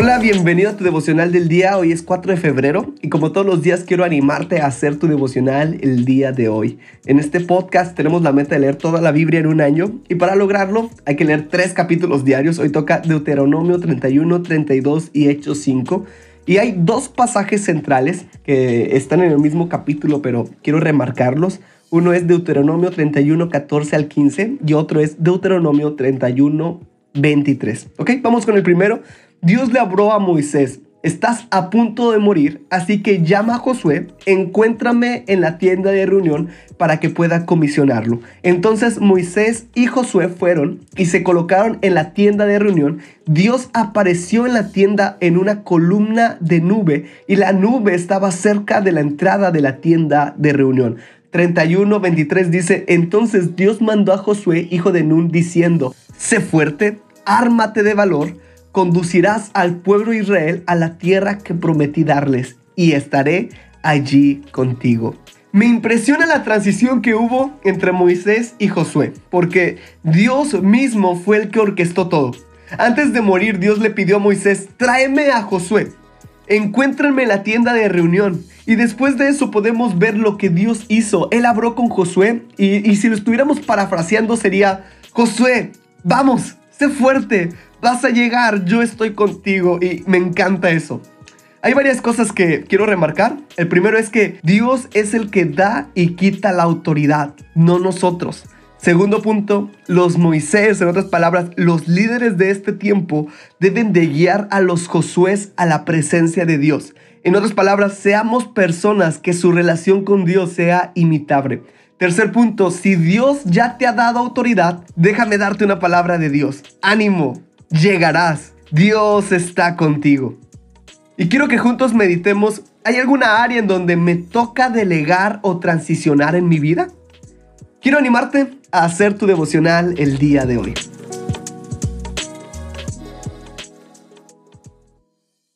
Hola, bienvenido a tu devocional del día. Hoy es 4 de febrero y como todos los días quiero animarte a hacer tu devocional el día de hoy. En este podcast tenemos la meta de leer toda la Biblia en un año y para lograrlo hay que leer tres capítulos diarios. Hoy toca Deuteronomio 31, 32 y Hechos 5. Y hay dos pasajes centrales que están en el mismo capítulo, pero quiero remarcarlos. Uno es Deuteronomio 31, 14 al 15 y otro es Deuteronomio 31, 23. Ok, vamos con el primero. Dios le habló a Moisés, estás a punto de morir, así que llama a Josué, encuéntrame en la tienda de reunión para que pueda comisionarlo. Entonces Moisés y Josué fueron y se colocaron en la tienda de reunión. Dios apareció en la tienda en una columna de nube y la nube estaba cerca de la entrada de la tienda de reunión. 31, 23 dice, entonces Dios mandó a Josué, hijo de Nun, diciendo, sé fuerte, ármate de valor, conducirás al pueblo Israel a la tierra que prometí darles y estaré allí contigo. Me impresiona la transición que hubo entre Moisés y Josué, porque Dios mismo fue el que orquestó todo. Antes de morir, Dios le pidió a Moisés, tráeme a Josué, encuéntrenme en la tienda de reunión. Y después de eso podemos ver lo que Dios hizo. Él habló con Josué y, y si lo estuviéramos parafraseando sería, Josué, vamos, sé fuerte, vas a llegar, yo estoy contigo y me encanta eso. Hay varias cosas que quiero remarcar. El primero es que Dios es el que da y quita la autoridad, no nosotros. Segundo punto, los Moisés, en otras palabras, los líderes de este tiempo deben de guiar a los Josué a la presencia de Dios. En otras palabras, seamos personas que su relación con Dios sea imitable. Tercer punto, si Dios ya te ha dado autoridad, déjame darte una palabra de Dios. Ánimo, llegarás. Dios está contigo. Y quiero que juntos meditemos, ¿hay alguna área en donde me toca delegar o transicionar en mi vida? Quiero animarte a hacer tu devocional el día de hoy.